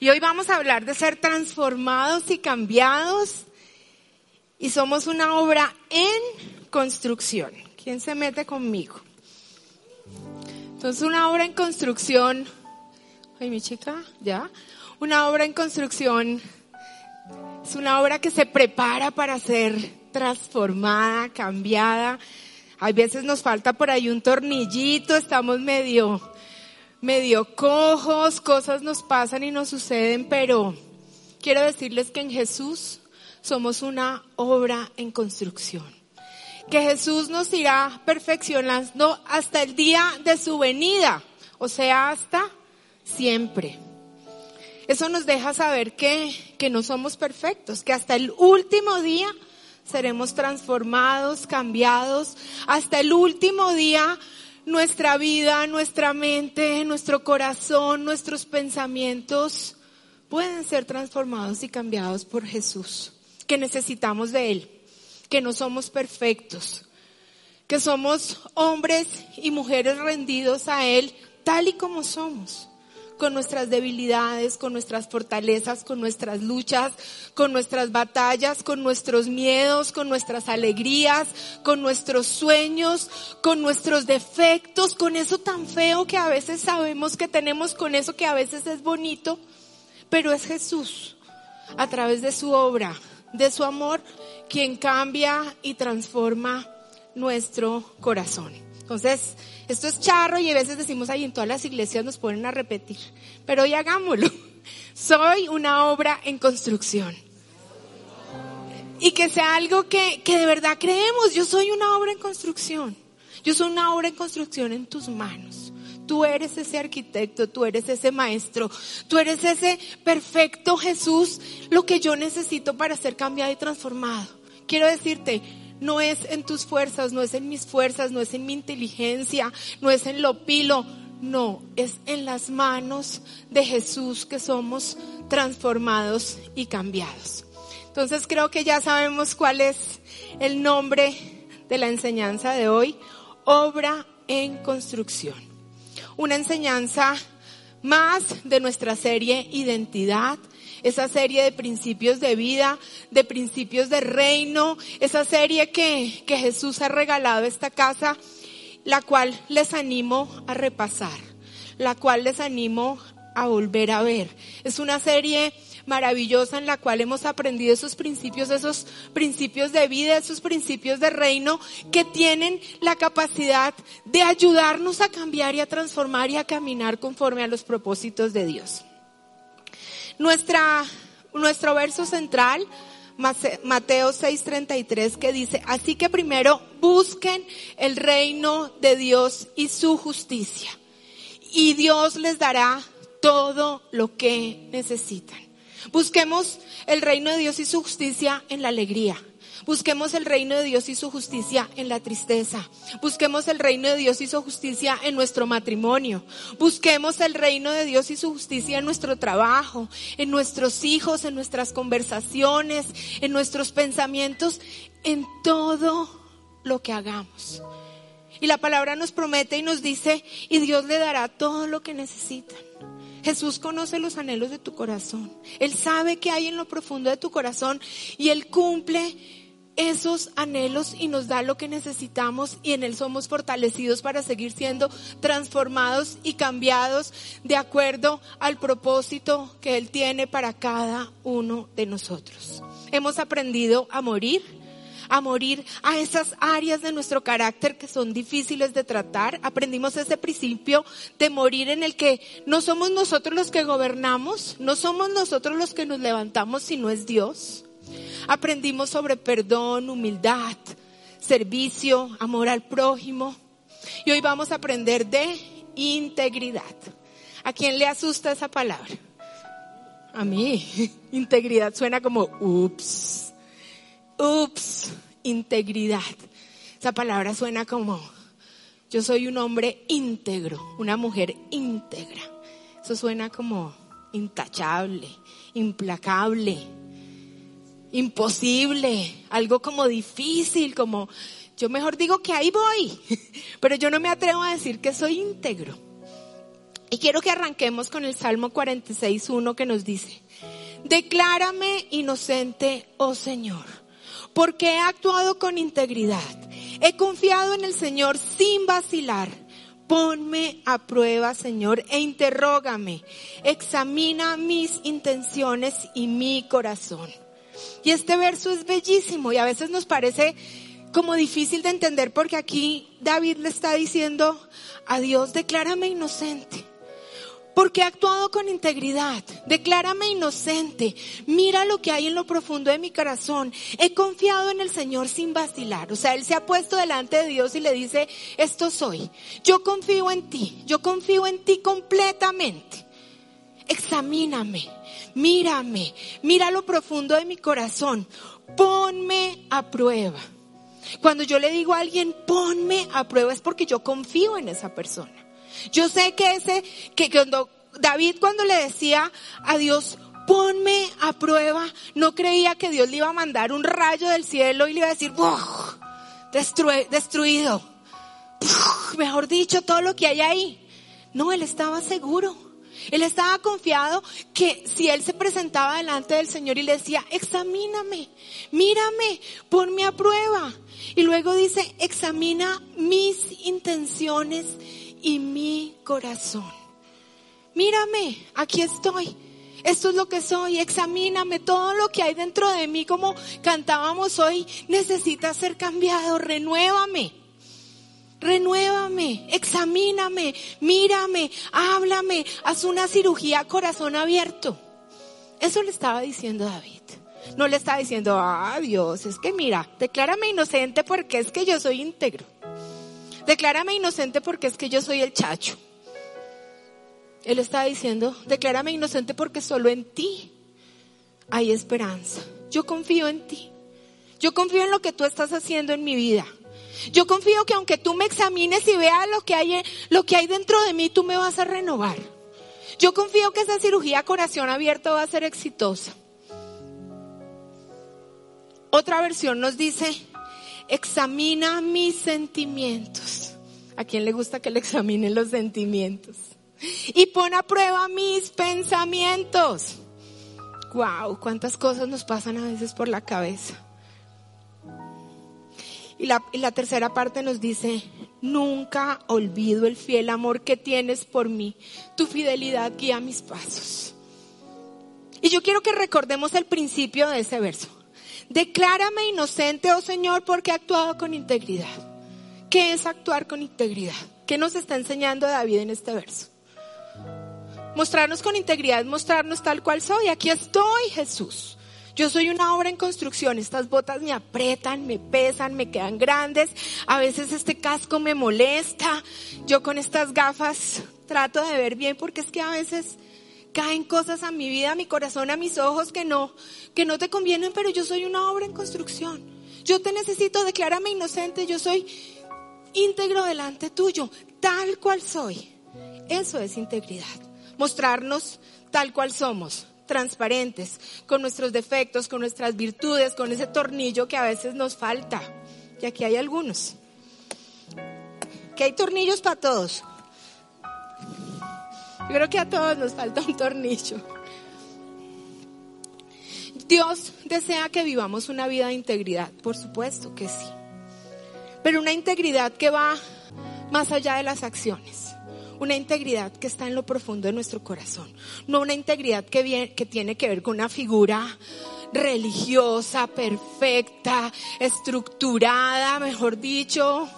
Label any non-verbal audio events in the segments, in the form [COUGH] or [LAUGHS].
Y hoy vamos a hablar de ser transformados y cambiados. Y somos una obra en construcción. ¿Quién se mete conmigo? Entonces, una obra en construcción. Ay, mi chica, ya. Una obra en construcción es una obra que se prepara para ser transformada, cambiada. Hay veces nos falta por ahí un tornillito, estamos medio medio cojos, cosas nos pasan y nos suceden, pero quiero decirles que en Jesús somos una obra en construcción. Que Jesús nos irá perfeccionando hasta el día de su venida, o sea, hasta siempre. Eso nos deja saber que, que no somos perfectos, que hasta el último día seremos transformados, cambiados, hasta el último día nuestra vida, nuestra mente, nuestro corazón, nuestros pensamientos pueden ser transformados y cambiados por Jesús, que necesitamos de Él, que no somos perfectos, que somos hombres y mujeres rendidos a Él tal y como somos con nuestras debilidades, con nuestras fortalezas, con nuestras luchas, con nuestras batallas, con nuestros miedos, con nuestras alegrías, con nuestros sueños, con nuestros defectos, con eso tan feo que a veces sabemos que tenemos, con eso que a veces es bonito, pero es Jesús, a través de su obra, de su amor, quien cambia y transforma nuestro corazón. Entonces, esto es charro y a veces decimos ahí en todas las iglesias nos ponen a repetir, pero hoy hagámoslo. [LAUGHS] Soy una obra en construcción. Y que sea algo que, que de verdad creemos. Yo soy una obra en construcción. Yo soy una obra en construcción en tus manos. Tú eres ese arquitecto, tú eres ese maestro, tú eres ese perfecto Jesús, lo que yo necesito para ser cambiado y transformado. Quiero decirte, no es en tus fuerzas, no es en mis fuerzas, no es en mi inteligencia, no es en lo pilo, no, es en las manos de Jesús que somos transformados y cambiados. Entonces creo que ya sabemos cuál es el nombre de la enseñanza de hoy, obra en construcción. Una enseñanza más de nuestra serie Identidad, esa serie de principios de vida, de principios de reino, esa serie que, que Jesús ha regalado a esta casa, la cual les animo a repasar, la cual les animo a volver a ver. Es una serie maravillosa en la cual hemos aprendido esos principios, esos principios de vida, esos principios de reino que tienen la capacidad de ayudarnos a cambiar y a transformar y a caminar conforme a los propósitos de Dios. Nuestra, nuestro verso central, Mateo 6:33, que dice, así que primero busquen el reino de Dios y su justicia, y Dios les dará todo lo que necesitan. Busquemos el reino de Dios y su justicia en la alegría, Busquemos el reino de Dios y su justicia en la tristeza. Busquemos el reino de Dios y su justicia en nuestro matrimonio. Busquemos el reino de Dios y su justicia en nuestro trabajo, en nuestros hijos, en nuestras conversaciones, en nuestros pensamientos, en todo lo que hagamos. Y la palabra nos promete y nos dice, y Dios le dará todo lo que necesitan. Jesús conoce los anhelos de tu corazón. Él sabe que hay en lo profundo de tu corazón y Él cumple esos anhelos y nos da lo que necesitamos y en Él somos fortalecidos para seguir siendo transformados y cambiados de acuerdo al propósito que Él tiene para cada uno de nosotros. Hemos aprendido a morir, a morir a esas áreas de nuestro carácter que son difíciles de tratar. Aprendimos ese principio de morir en el que no somos nosotros los que gobernamos, no somos nosotros los que nos levantamos, sino es Dios. Aprendimos sobre perdón, humildad, servicio, amor al prójimo. Y hoy vamos a aprender de integridad. ¿A quién le asusta esa palabra? A mí. [LAUGHS] Integridad suena como, ups, ups, integridad. Esa palabra suena como, yo soy un hombre íntegro, una mujer íntegra. Eso suena como intachable, implacable, imposible, algo como difícil, como yo mejor digo que ahí voy, [LAUGHS] pero yo no me atrevo a decir que soy íntegro. Y quiero que arranquemos con el Salmo 46.1 que nos dice, declárame inocente, oh Señor, porque he actuado con integridad, he confiado en el Señor sin vacilar. Ponme a prueba, Señor, e interrógame. Examina mis intenciones y mi corazón. Y este verso es bellísimo y a veces nos parece como difícil de entender porque aquí David le está diciendo a Dios, declárame inocente. Porque he actuado con integridad. Declárame inocente. Mira lo que hay en lo profundo de mi corazón. He confiado en el Señor sin vacilar. O sea, Él se ha puesto delante de Dios y le dice, esto soy. Yo confío en ti. Yo confío en ti completamente. Examíname. Mírame. Mira lo profundo de mi corazón. Ponme a prueba. Cuando yo le digo a alguien, ponme a prueba, es porque yo confío en esa persona. Yo sé que ese, que cuando David cuando le decía a Dios, ponme a prueba, no creía que Dios le iba a mandar un rayo del cielo y le iba a decir, destruido. mejor dicho, todo lo que hay ahí. No, él estaba seguro. Él estaba confiado que si él se presentaba delante del Señor y le decía, examíname, mírame, ponme a prueba. Y luego dice, examina mis intenciones y mi corazón. Mírame, aquí estoy. Esto es lo que soy, examíname todo lo que hay dentro de mí, como cantábamos hoy, necesita ser cambiado, renuévame. Renuévame, examíname, mírame, háblame, haz una cirugía corazón abierto. Eso le estaba diciendo David. No le estaba diciendo, ah, Dios, es que mira, declárame inocente porque es que yo soy íntegro. Declárame inocente porque es que yo soy el chacho. Él está diciendo, declárame inocente porque solo en ti hay esperanza. Yo confío en ti. Yo confío en lo que tú estás haciendo en mi vida. Yo confío que aunque tú me examines y veas lo que hay, lo que hay dentro de mí, tú me vas a renovar. Yo confío que esa cirugía corazón abierto va a ser exitosa. Otra versión nos dice, examina mis sentimientos. ¿A quién le gusta que le examinen los sentimientos? Y pon a prueba mis pensamientos. Wow, cuántas cosas nos pasan a veces por la cabeza. Y la, tercera parte nos dice, nunca olvido el fiel amor que tienes por mí. Tu fidelidad guía mis pasos. Y yo quiero que recordemos el principio de ese verso. Declárame inocente, oh Señor, porque he actuado con integridad. ¿Qué es actuar con integridad? ¿Qué nos está enseñando David en este verso? Mostrarnos con integridad mostrarnos tal cual soy. Aquí estoy, Jesús. Yo soy una obra en construcción. Estas botas me apretan, me pesan, me quedan grandes. A veces este casco me molesta. Yo con estas gafas trato de ver bien porque es que a veces caen cosas a mi vida, a mi corazón, a mis ojos que no, que no te convienen, pero yo soy una obra en construcción. Yo te necesito, declárame inocente, yo soy íntegro delante tuyo, tal cual soy. Eso es integridad. Mostrarnos tal cual somos, transparentes, con nuestros defectos, con nuestras virtudes, con ese tornillo que a veces nos falta. Y aquí hay algunos. Que hay tornillos para todos. Yo creo que a todos nos falta un tornillo. Dios desea que vivamos una vida de integridad, por supuesto que sí. Pero una integridad que va más allá de las acciones. Una integridad que está en lo profundo de nuestro corazón. No una integridad que, tiene que ver con una figura religiosa, perfecta, estructurada, mejor dicho,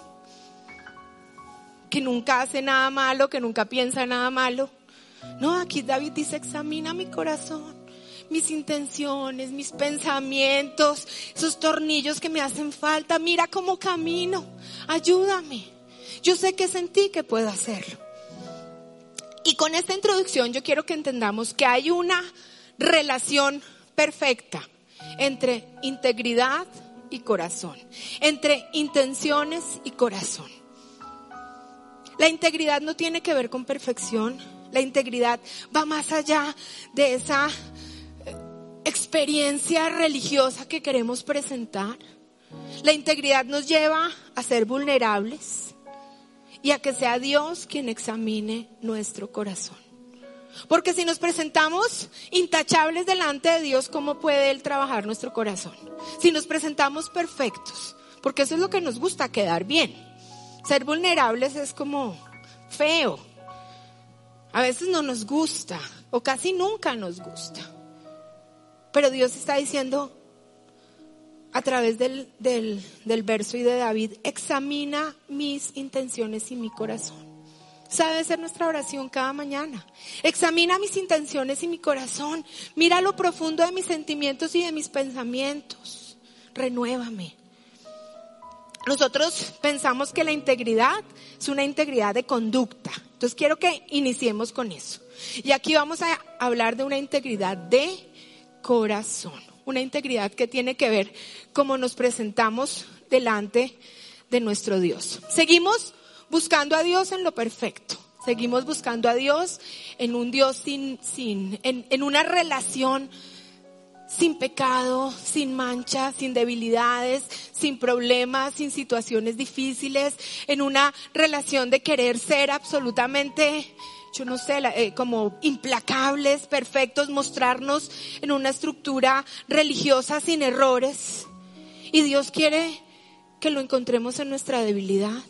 que nunca hace nada malo, que nunca piensa nada malo. No, aquí David dice, examina mi corazón, mis intenciones, mis pensamientos, esos tornillos que me hacen falta. Mira cómo camino, ayúdame. Yo sé que es en ti que puedo hacerlo. Y con esta introducción yo quiero que entendamos que hay una relación perfecta entre integridad y corazón, entre intenciones y corazón. La integridad no tiene que ver con perfección, la integridad va más allá de esa eh, experiencia religiosa que queremos presentar. La integridad nos lleva a ser vulnerables y a que sea Dios quien examine nuestro corazón. Porque si nos presentamos intachables delante de Dios, ¿cómo puede Él trabajar nuestro corazón? Si nos presentamos perfectos, porque eso es lo que nos gusta, quedar bien. Ser vulnerables es como feo. A veces no nos gusta, o casi nunca nos gusta. Pero Dios está diciendo, a través del, del, del, verso y de David, examina mis intenciones y mi corazón. Sabe ser nuestra oración cada mañana. Examina mis intenciones y mi corazón. Mira lo profundo de mis sentimientos y de mis pensamientos. Renuévame. Nosotros pensamos que la integridad es una integridad de conducta. Entonces quiero que iniciemos con eso. Y aquí vamos a hablar de una integridad de corazón una integridad que tiene que ver cómo nos presentamos delante de nuestro Dios. Seguimos buscando a Dios en lo perfecto. Seguimos buscando a Dios en un Dios sin, sin, en, en una relación sin pecado, sin mancha, sin debilidades, sin problemas, sin situaciones difíciles, en una relación de querer ser absolutamente yo no sé, eh, como implacables, perfectos, mostrarnos en una estructura religiosa sin errores. Y Dios quiere que lo encontremos en nuestra debilidad,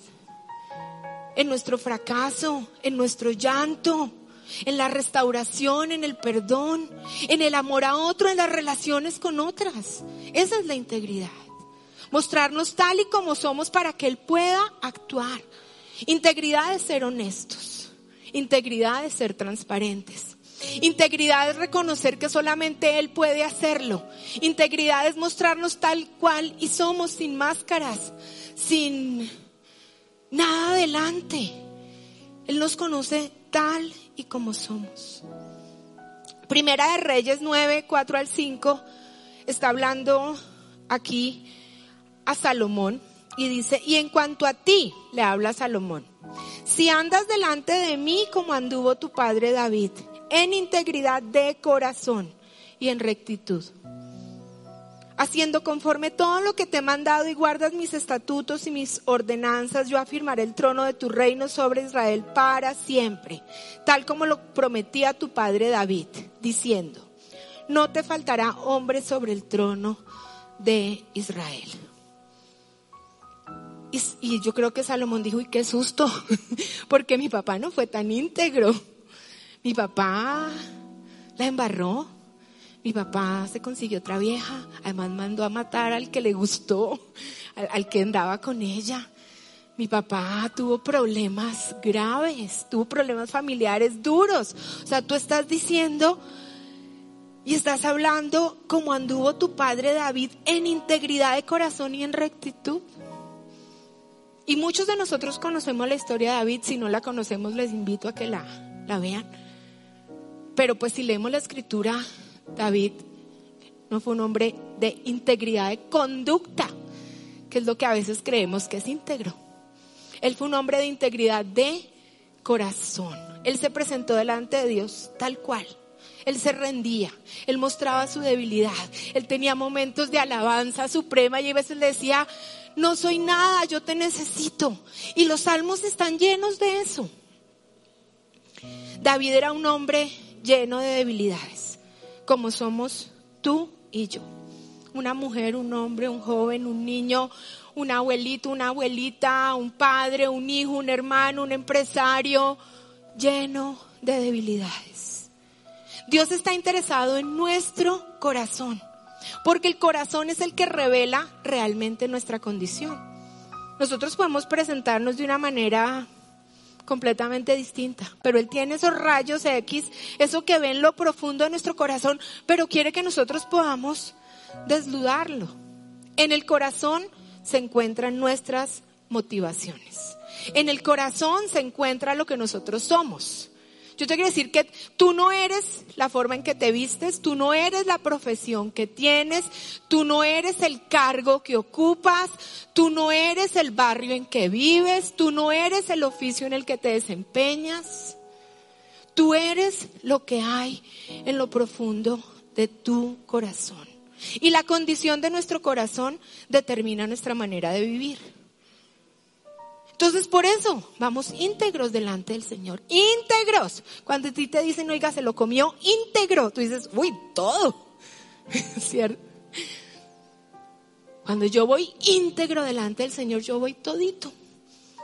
en nuestro fracaso, en nuestro llanto, en la restauración, en el perdón, en el amor a otro, en las relaciones con otras. Esa es la integridad. Mostrarnos tal y como somos para que Él pueda actuar. Integridad es ser honestos. Integridad es ser transparentes. Integridad es reconocer que solamente Él puede hacerlo. Integridad es mostrarnos tal cual y somos sin máscaras, sin nada adelante. Él nos conoce tal y como somos. Primera de Reyes 9, 4 al 5 está hablando aquí a Salomón y dice, y en cuanto a ti, le habla Salomón, si andas delante de mí como anduvo tu padre David, en integridad de corazón y en rectitud, haciendo conforme todo lo que te he mandado y guardas mis estatutos y mis ordenanzas, yo afirmaré el trono de tu reino sobre Israel para siempre, tal como lo prometía tu padre David, diciendo, no te faltará hombre sobre el trono de Israel. Y, yo creo que Salomón dijo, y qué susto, [LAUGHS] porque mi papá no fue tan íntegro. Mi papá la embarró. Mi papá se consiguió otra vieja. Además mandó a matar al que le gustó, al, al que andaba con ella. Mi papá tuvo problemas graves, tuvo problemas familiares duros. O sea, tú estás diciendo y estás hablando como anduvo tu padre David en integridad de corazón y en rectitud. Y muchos de nosotros conocemos la historia de David, si no la conocemos les invito a que la, la vean. Pero pues si leemos la escritura, David no fue un hombre de integridad de conducta, que es lo que a veces creemos que es íntegro. Él fue un hombre de integridad de corazón. Él se presentó delante de Dios tal cual. Él se rendía, él mostraba su debilidad, él tenía momentos de alabanza suprema y a veces le decía, no soy nada, yo te necesito. Y los salmos están llenos de eso. David era un hombre lleno de debilidades, como somos tú y yo. Una mujer, un hombre, un joven, un niño, un abuelito, una abuelita, un padre, un hijo, un hermano, un empresario, lleno de debilidades. Dios está interesado en nuestro corazón. Porque el corazón es el que revela realmente nuestra condición. Nosotros podemos presentarnos de una manera completamente distinta, pero Él tiene esos rayos X, eso que ve en lo profundo de nuestro corazón, pero quiere que nosotros podamos desnudarlo. En el corazón se encuentran nuestras motivaciones. En el corazón se encuentra lo que nosotros somos. Yo te quiero decir que tú no eres la forma en que te vistes, tú no eres la profesión que tienes, tú no eres el cargo que ocupas, tú no eres el barrio en que vives, tú no eres el oficio en el que te desempeñas. Tú eres lo que hay en lo profundo de tu corazón. Y la condición de nuestro corazón determina nuestra manera de vivir. Entonces por eso vamos íntegros delante del Señor. Íntegros. Cuando a ti te dicen, oiga, se lo comió íntegro, tú dices, uy, todo. [LAUGHS] ¿Cierto? Cuando yo voy íntegro delante del Señor, yo voy todito.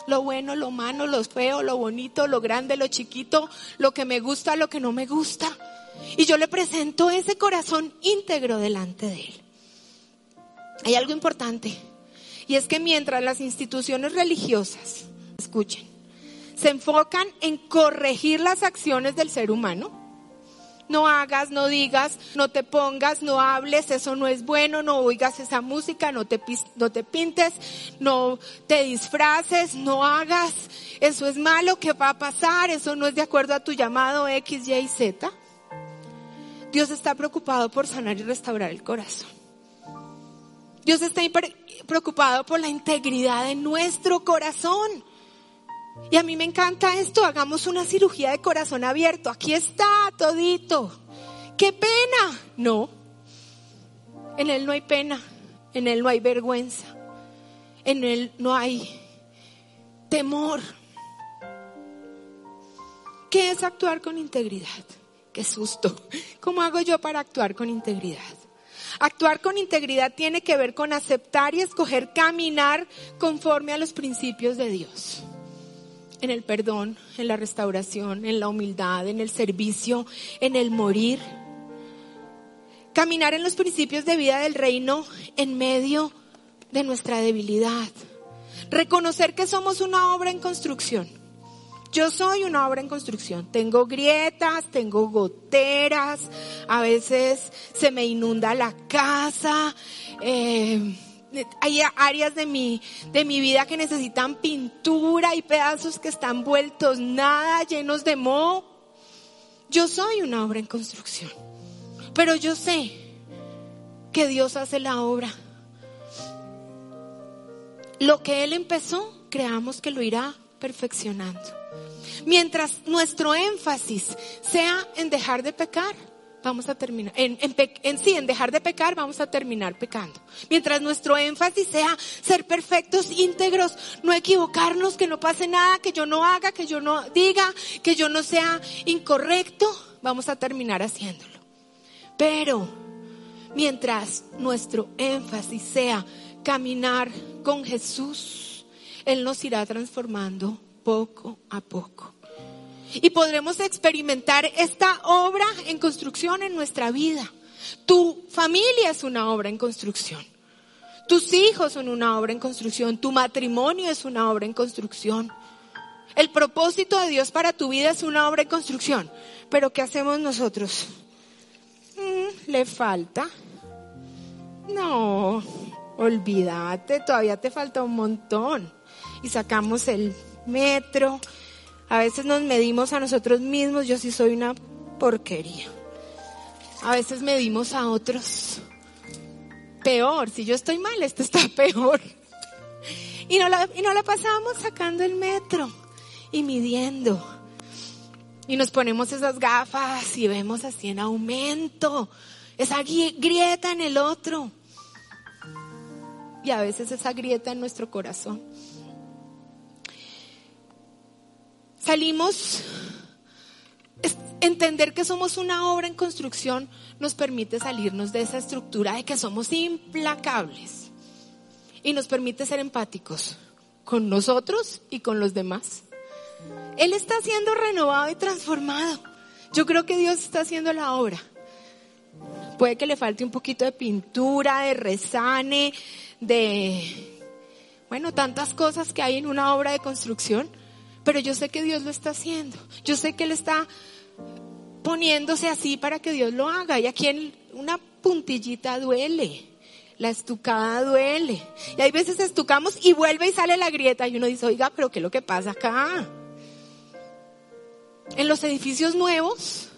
Lo bueno, lo malo, lo feo, lo bonito, lo grande, lo chiquito, lo que me gusta, lo que no me gusta. Y yo le presento ese corazón íntegro delante de Él. Hay algo importante. Y es que mientras las instituciones religiosas, escuchen, se enfocan en corregir las acciones del ser humano, no hagas, no digas, no te pongas, no hables, eso no es bueno, no oigas esa música, no te, no te pintes, no te disfraces, no hagas, eso es malo, ¿qué va a pasar? Eso no es de acuerdo a tu llamado X, Y, Z. Dios está preocupado por sanar y restaurar el corazón. Dios está preocupado por la integridad de nuestro corazón. Y a mí me encanta esto, hagamos una cirugía de corazón abierto. Aquí está todito. ¡Qué pena! No. En Él no hay pena, en Él no hay vergüenza, en Él no hay temor. ¿Qué es actuar con integridad? Qué susto. ¿Cómo hago yo para actuar con integridad? Actuar con integridad tiene que ver con aceptar y escoger caminar conforme a los principios de Dios. En el perdón, en la restauración, en la humildad, en el servicio, en el morir. Caminar en los principios de vida del reino en medio de nuestra debilidad. Reconocer que somos una obra en construcción yo soy una obra en construcción. Tengo grietas, tengo goteras, a veces se me inunda la casa. Eh, hay áreas de mi, de mi vida que necesitan pintura y pedazos que están vueltos nada, llenos de moho. Yo soy una obra en construcción. Pero yo sé que Dios hace la obra. Lo que Él empezó, creamos que lo irá perfeccionando. Mientras nuestro énfasis sea en dejar de pecar, vamos a terminar, en, en, sí, en dejar de pecar, vamos a terminar pecando. Mientras nuestro énfasis sea ser perfectos, íntegros, no equivocarnos, que no pase nada, que yo no haga, que yo no diga, que yo no sea incorrecto, vamos a terminar haciéndolo. Pero mientras nuestro énfasis sea caminar con Jesús, Él nos irá transformando poco a poco. Y podremos experimentar esta obra en construcción en nuestra vida. Tu familia es una obra en construcción. Tus hijos son una obra en construcción. Tu matrimonio es una obra en construcción. El propósito de Dios para tu vida es una obra en construcción. Pero ¿qué hacemos nosotros? Mm, ¿Le falta? No, olvídate, todavía te falta un montón. Y sacamos el metro. A veces nos medimos a nosotros mismos, yo sí soy una porquería. A veces medimos a otros. Peor, si yo estoy mal, esto está [LAUGHS] peor. Y no la, y no la pasamos sacando el metro y midiendo. Y nos ponemos esas gafas y vemos así en aumento, esa grieta en el otro. Y a veces esa grieta en nuestro corazón. Salimos, entender que somos una obra en construcción nos permite salirnos de esa estructura de que somos implacables y nos permite ser empáticos con nosotros y con los demás. Él está siendo renovado y transformado. Yo creo que Dios está haciendo la obra. Puede que le falte un poquito de pintura, de resane, de, bueno, tantas cosas que hay en una obra de construcción pero yo sé que Dios lo está haciendo. Yo sé que Él está poniéndose así para que Dios lo haga. Y aquí una puntillita duele. La estucada duele. Y hay veces estucamos y vuelve y sale la grieta y uno dice, oiga, pero ¿qué es lo que pasa acá? En los edificios nuevos,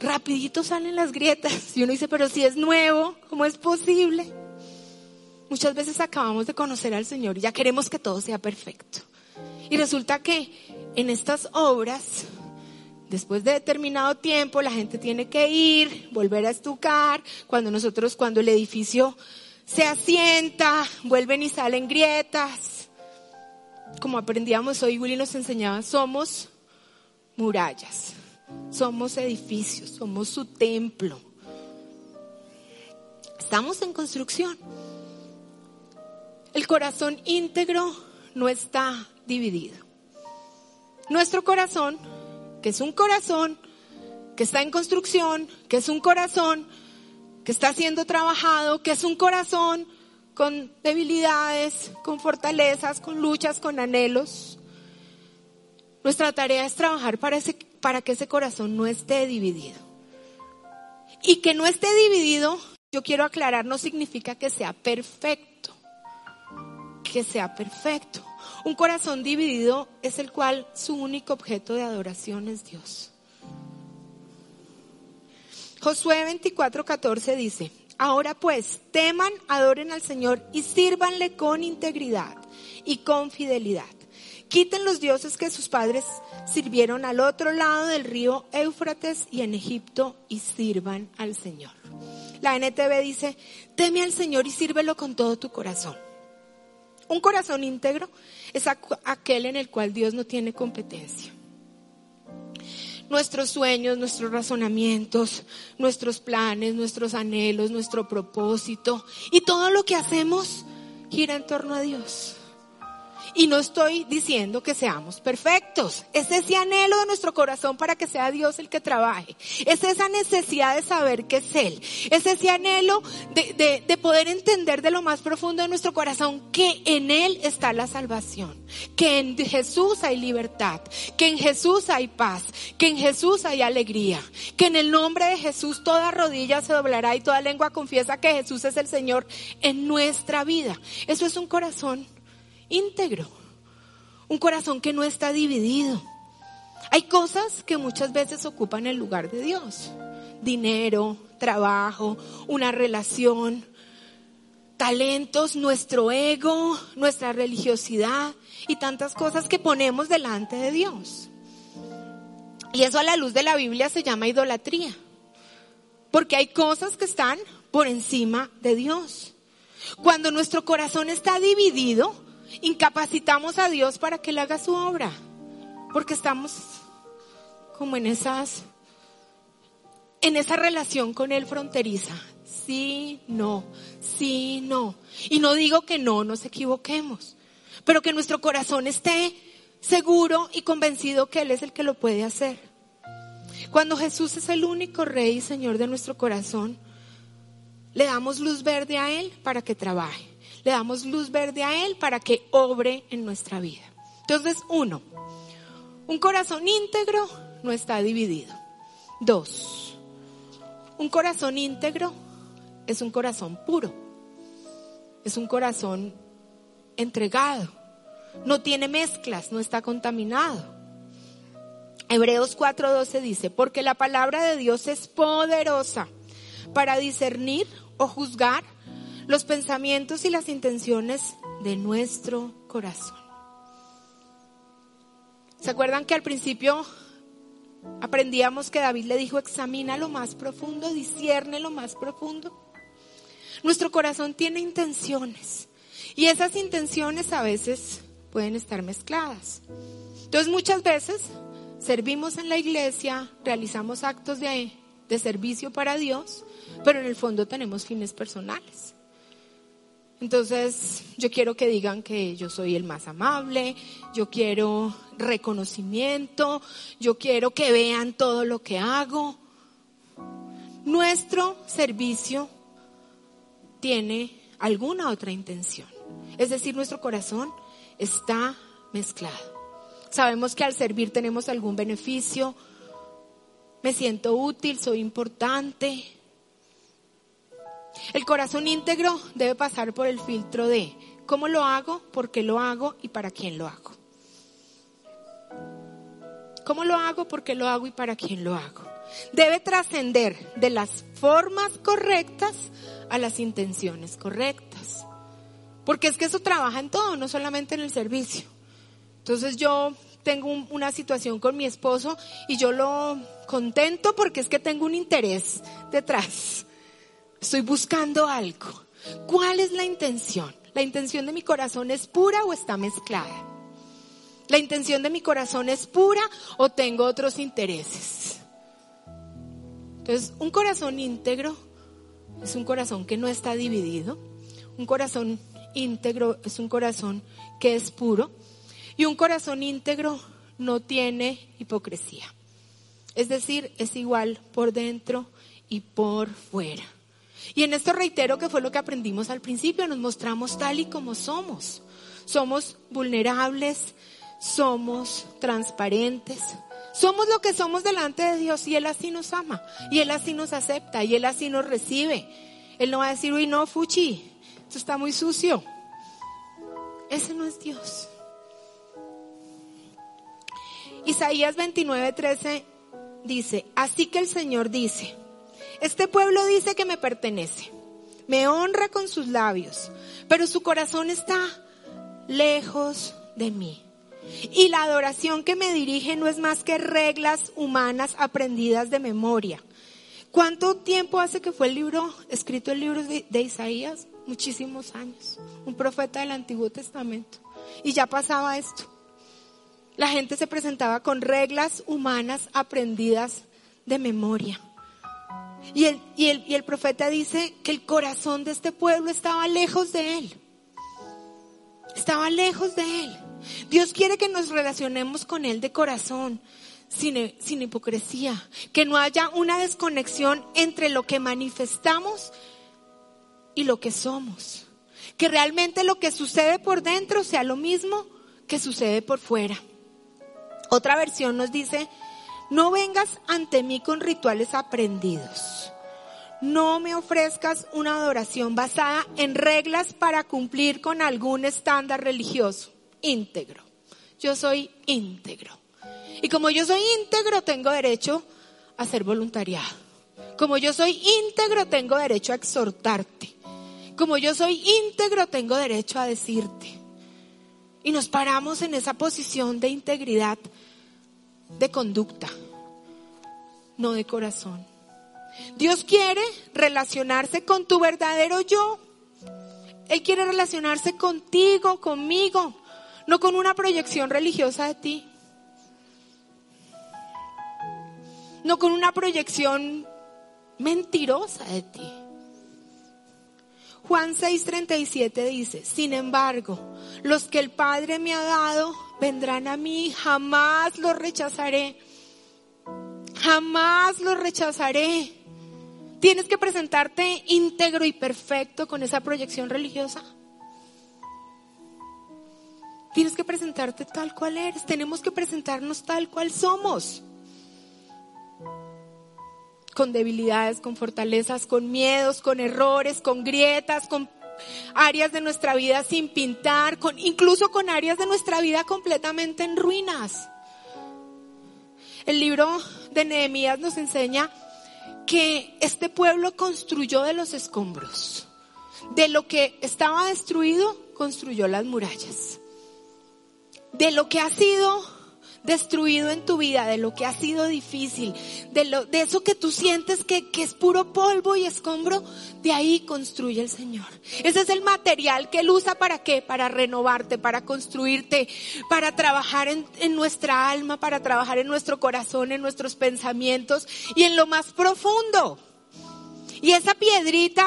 rapidito salen las grietas. Y uno dice, pero si es nuevo, ¿cómo es posible? Muchas veces acabamos de conocer al Señor y ya queremos que todo sea perfecto. Y resulta que en estas obras, después de determinado tiempo, la gente tiene que ir, volver a estucar. Cuando nosotros, cuando el edificio se asienta, vuelven y salen grietas. Como aprendíamos hoy, Willy nos enseñaba, somos murallas, somos edificios, somos su templo. Estamos en construcción. El corazón íntegro no está dividido. Nuestro corazón, que es un corazón que está en construcción, que es un corazón que está siendo trabajado, que es un corazón con debilidades, con fortalezas, con luchas, con anhelos. Nuestra tarea es trabajar para, ese, para que ese corazón no esté dividido. Y que no esté dividido, yo quiero aclarar, no significa que sea perfecto. Que sea perfecto. Un corazón dividido es el cual su único objeto de adoración es Dios. Josué 24:14 dice, ahora pues, teman, adoren al Señor y sírvanle con integridad y con fidelidad. Quiten los dioses que sus padres sirvieron al otro lado del río Éufrates y en Egipto y sirvan al Señor. La NTV dice, teme al Señor y sírvelo con todo tu corazón. Un corazón íntegro es aquel en el cual Dios no tiene competencia nuestros sueños, nuestros razonamientos, nuestros planes, nuestros anhelos, nuestro propósito y todo lo que hacemos gira en torno a Dios. Y no estoy diciendo que seamos perfectos. Es ese anhelo de nuestro corazón para que sea Dios el que trabaje. Es esa necesidad de saber que es Él. Es ese anhelo de, de, de poder entender de lo más profundo de nuestro corazón que en Él está la salvación. Que en Jesús hay libertad. Que en Jesús hay paz. Que en Jesús hay alegría. Que en el nombre de Jesús toda rodilla se doblará y toda lengua confiesa que Jesús es el Señor en nuestra vida. Eso es un corazón íntegro, un corazón que no está dividido. Hay cosas que muchas veces ocupan el lugar de Dios. Dinero, trabajo, una relación, talentos, nuestro ego, nuestra religiosidad y tantas cosas que ponemos delante de Dios. Y eso a la luz de la Biblia se llama idolatría. Porque hay cosas que están por encima de Dios. Cuando nuestro corazón está dividido, incapacitamos a Dios para que Él haga su obra. Porque estamos como en esas, en esa relación con Él fronteriza. Sí, no, sí, no. Y no digo que no nos equivoquemos, pero que nuestro corazón esté seguro y convencido que Él es el que lo puede hacer. Cuando Jesús es el único Rey y Señor de nuestro corazón, le damos luz verde a Él para que trabaje le damos luz verde a Él para que obre en nuestra vida. Entonces, uno, un corazón íntegro no está dividido. Dos, un corazón íntegro es un corazón puro, es un corazón entregado, no tiene mezclas, no está contaminado. Hebreos 4:12 dice, porque la palabra de Dios es poderosa para discernir o juzgar los pensamientos y las intenciones de nuestro corazón. ¿Se acuerdan que al principio aprendíamos que David le dijo, examina lo más profundo, discierne lo más profundo? Nuestro corazón tiene intenciones y esas intenciones a veces pueden estar mezcladas. Entonces muchas veces servimos en la iglesia, realizamos actos de, de servicio para Dios, pero en el fondo tenemos fines personales. Entonces, yo quiero que digan que yo soy el más amable, yo quiero reconocimiento, yo quiero que vean todo lo que hago. Nuestro servicio tiene alguna otra intención. Es decir, nuestro corazón está mezclado. Sabemos que al servir tenemos algún beneficio, me siento útil, soy importante, el corazón íntegro debe pasar por el filtro de cómo lo hago, por qué lo hago y para quién lo hago. ¿Cómo lo hago? ¿Por qué lo hago y para quién lo hago? Debe trascender de las formas correctas a las intenciones correctas. Porque es que eso trabaja en todo, no solamente en el servicio. Entonces yo tengo una situación con mi esposo y yo lo contento porque es que tengo un interés detrás. Estoy buscando algo. ¿Cuál es la intención? ¿La intención de mi corazón es pura o está mezclada? ¿La intención de mi corazón es pura o tengo otros intereses? Entonces, un corazón íntegro es un corazón que no está dividido. Un corazón íntegro es un corazón que es puro. Y un corazón íntegro no tiene hipocresía. Es decir, es igual por dentro y por fuera. Y en esto reitero que fue lo que aprendimos al principio, nos mostramos tal y como somos. Somos vulnerables, somos transparentes, somos lo que somos delante de Dios y Él así nos ama, y Él así nos acepta, y Él así nos recibe. Él no va a decir, uy, no, Fuchi, esto está muy sucio. Ese no es Dios. Isaías 29, 13 dice, así que el Señor dice, este pueblo dice que me pertenece, me honra con sus labios, pero su corazón está lejos de mí. Y la adoración que me dirige no es más que reglas humanas aprendidas de memoria. ¿Cuánto tiempo hace que fue el libro, escrito el libro de, de Isaías? Muchísimos años. Un profeta del Antiguo Testamento. Y ya pasaba esto. La gente se presentaba con reglas humanas aprendidas de memoria. Y el, y, el, y el, profeta dice que el corazón de este pueblo estaba lejos de él. Estaba lejos de él. Dios quiere que nos relacionemos con él de corazón, sin, sin hipocresía. Que no haya una desconexión entre lo que manifestamos y lo que somos. Que realmente lo que sucede por dentro sea lo mismo que sucede por fuera. Otra versión nos dice, no vengas ante mí con rituales aprendidos. No me ofrezcas una adoración basada en reglas para cumplir con algún estándar religioso. Íntegro. Yo soy íntegro. Y como yo soy íntegro, tengo derecho a ser voluntariado. Como yo soy íntegro, tengo derecho a exhortarte. Como yo soy íntegro, tengo derecho a decirte. Y nos paramos en esa posición de integridad, de conducta, no de corazón. Dios quiere relacionarse con tu verdadero yo. Él quiere relacionarse contigo, conmigo, no con una proyección religiosa de ti. No con una proyección mentirosa de ti. Juan 6:37 dice, sin embargo, los que el Padre me ha dado vendrán a mí, jamás los rechazaré. Jamás los rechazaré. Tienes que presentarte íntegro y perfecto con esa proyección religiosa. Tienes que presentarte tal cual eres. Tenemos que presentarnos tal cual somos con debilidades, con fortalezas, con miedos, con errores, con grietas, con áreas de nuestra vida sin pintar, con, incluso con áreas de nuestra vida completamente en ruinas. El libro de Nehemías nos enseña que este pueblo construyó de los escombros. De lo que estaba destruido, construyó las murallas. De lo que ha sido destruido en tu vida, de lo que ha sido difícil, de, lo, de eso que tú sientes que, que es puro polvo y escombro, de ahí construye el Señor. Ese es el material que Él usa para qué? Para renovarte, para construirte, para trabajar en, en nuestra alma, para trabajar en nuestro corazón, en nuestros pensamientos y en lo más profundo. Y esa piedrita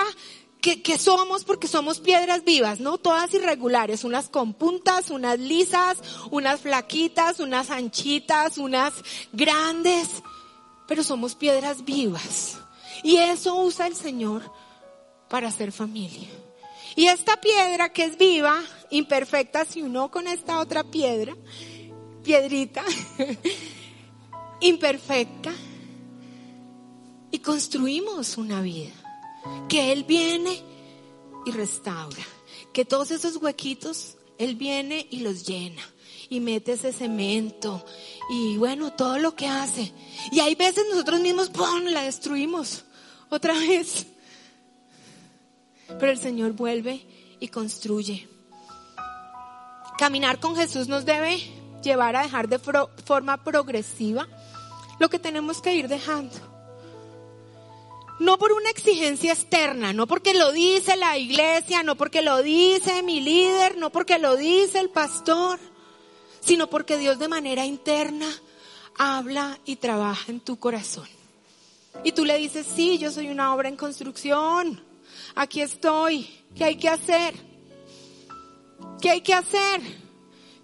que, somos porque somos piedras vivas, ¿no? Todas irregulares, unas con puntas, unas lisas, unas flaquitas, unas anchitas, unas grandes, pero somos piedras vivas. Y eso usa el Señor para hacer familia. Y esta piedra que es viva, imperfecta, si uno con esta otra piedra, piedrita, [LAUGHS] imperfecta, y construimos una vida que Él viene y restaura, que todos esos huequitos Él viene y los llena y mete ese cemento y bueno, todo lo que hace. Y hay veces nosotros mismos, ¡pum!, la destruimos otra vez. Pero el Señor vuelve y construye. Caminar con Jesús nos debe llevar a dejar de forma progresiva lo que tenemos que ir dejando. No por una exigencia externa, no porque lo dice la iglesia, no porque lo dice mi líder, no porque lo dice el pastor, sino porque Dios de manera interna habla y trabaja en tu corazón. Y tú le dices, sí, yo soy una obra en construcción, aquí estoy, ¿qué hay que hacer? ¿Qué hay que hacer?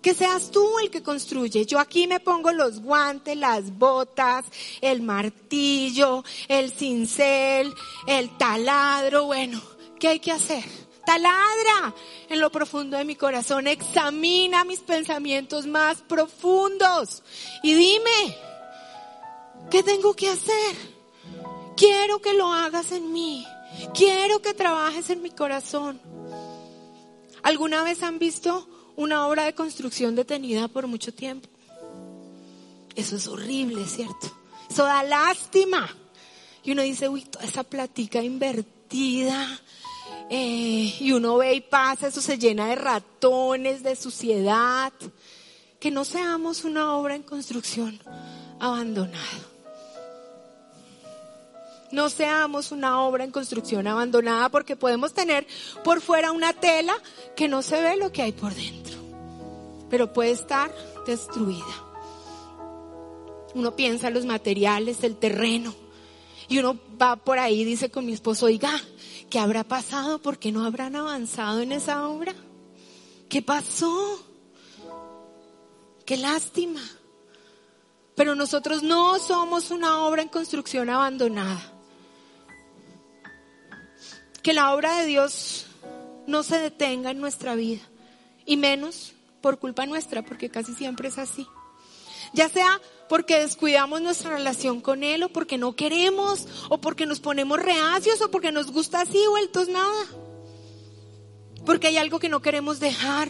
Que seas tú el que construye. Yo aquí me pongo los guantes, las botas, el martillo, el cincel, el taladro. Bueno, ¿qué hay que hacer? Taladra en lo profundo de mi corazón. Examina mis pensamientos más profundos. Y dime, ¿qué tengo que hacer? Quiero que lo hagas en mí. Quiero que trabajes en mi corazón. ¿Alguna vez han visto una obra de construcción detenida por mucho tiempo. Eso es horrible, ¿cierto? Eso da lástima. Y uno dice, uy, toda esa platica invertida. Eh, y uno ve y pasa, eso se llena de ratones, de suciedad. Que no seamos una obra en construcción abandonada. No seamos una obra en construcción abandonada porque podemos tener por fuera una tela que no se ve lo que hay por dentro, pero puede estar destruida. Uno piensa en los materiales, el terreno, y uno va por ahí y dice con mi esposo, oiga, ¿qué habrá pasado? ¿Por qué no habrán avanzado en esa obra? ¿Qué pasó? Qué lástima. Pero nosotros no somos una obra en construcción abandonada que la obra de Dios no se detenga en nuestra vida, y menos por culpa nuestra, porque casi siempre es así. Ya sea porque descuidamos nuestra relación con Él, o porque no queremos, o porque nos ponemos reacios, o porque nos gusta así, vueltos nada. Porque hay algo que no queremos dejar,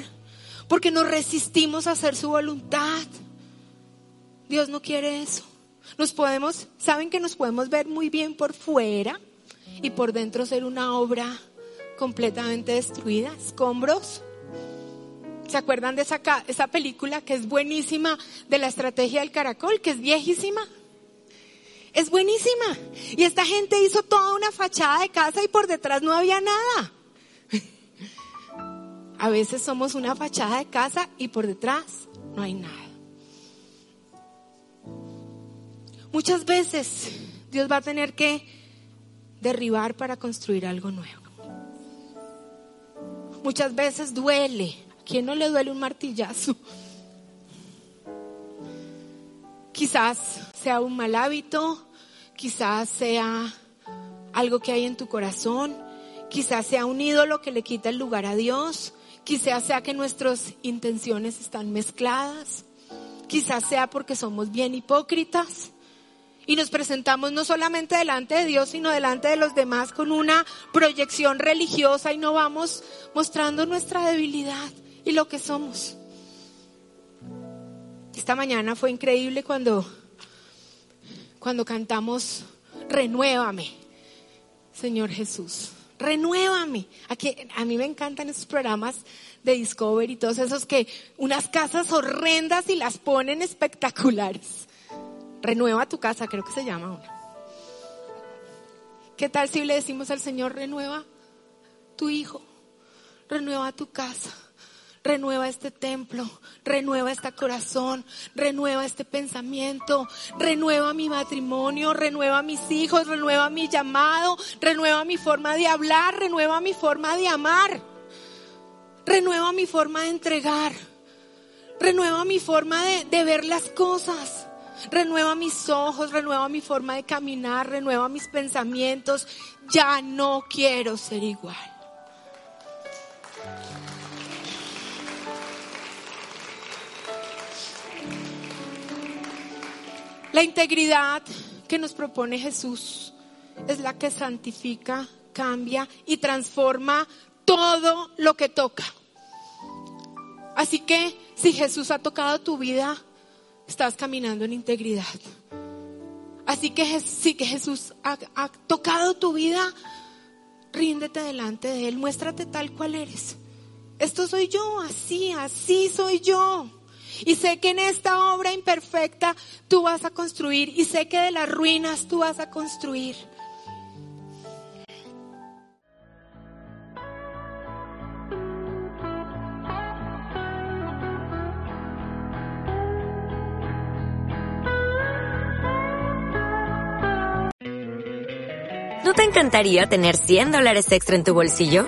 porque nos resistimos a hacer su voluntad. Dios no quiere eso. Nos podemos, saben que nos podemos ver muy bien por fuera, y por dentro ser una obra completamente destruida, escombros. ¿Se acuerdan de esa, esa película que es buenísima de la estrategia del caracol, que es viejísima? Es buenísima. Y esta gente hizo toda una fachada de casa y por detrás no había nada. [LAUGHS] A veces somos una fachada de casa y por detrás no hay nada. Muchas veces Dios va a tener que derribar para construir algo nuevo. Muchas veces duele. ¿A quién no le duele un martillazo? Quizás sea un mal hábito, quizás sea algo que hay en tu corazón, quizás sea un ídolo que le quita el lugar a Dios, quizás sea que nuestras intenciones están mezcladas, quizás sea porque somos bien hipócritas, y nos presentamos no solamente delante de Dios, sino delante de los demás con una proyección religiosa y no vamos mostrando nuestra debilidad y lo que somos. Esta mañana fue increíble cuando, cuando cantamos Renuévame, Señor Jesús. Renuévame. Aquí, a mí me encantan esos programas de Discovery y todos esos que unas casas horrendas y las ponen espectaculares. Renueva tu casa, creo que se llama una. ¿Qué tal si le decimos al Señor, renueva tu hijo, renueva tu casa, renueva este templo, renueva este corazón, renueva este pensamiento, renueva mi matrimonio, renueva mis hijos, renueva mi llamado, renueva mi forma de hablar, renueva mi forma de amar, renueva mi forma de entregar, renueva mi forma de, ver las cosas. Renueva mis ojos, renueva mi forma de caminar, renueva mis pensamientos. Ya no quiero ser igual. La integridad que nos propone Jesús es la que santifica, cambia y transforma todo lo que toca. Así que si Jesús ha tocado tu vida, estás caminando en integridad. Así que si que Jesús ha, ha tocado tu vida, ríndete delante de Él, muéstrate tal cual eres. Esto soy yo, así, así soy yo. Y sé que en esta obra imperfecta tú vas a construir y sé que de las ruinas tú vas a construir. ¿No te encantaría tener 100 dólares extra en tu bolsillo?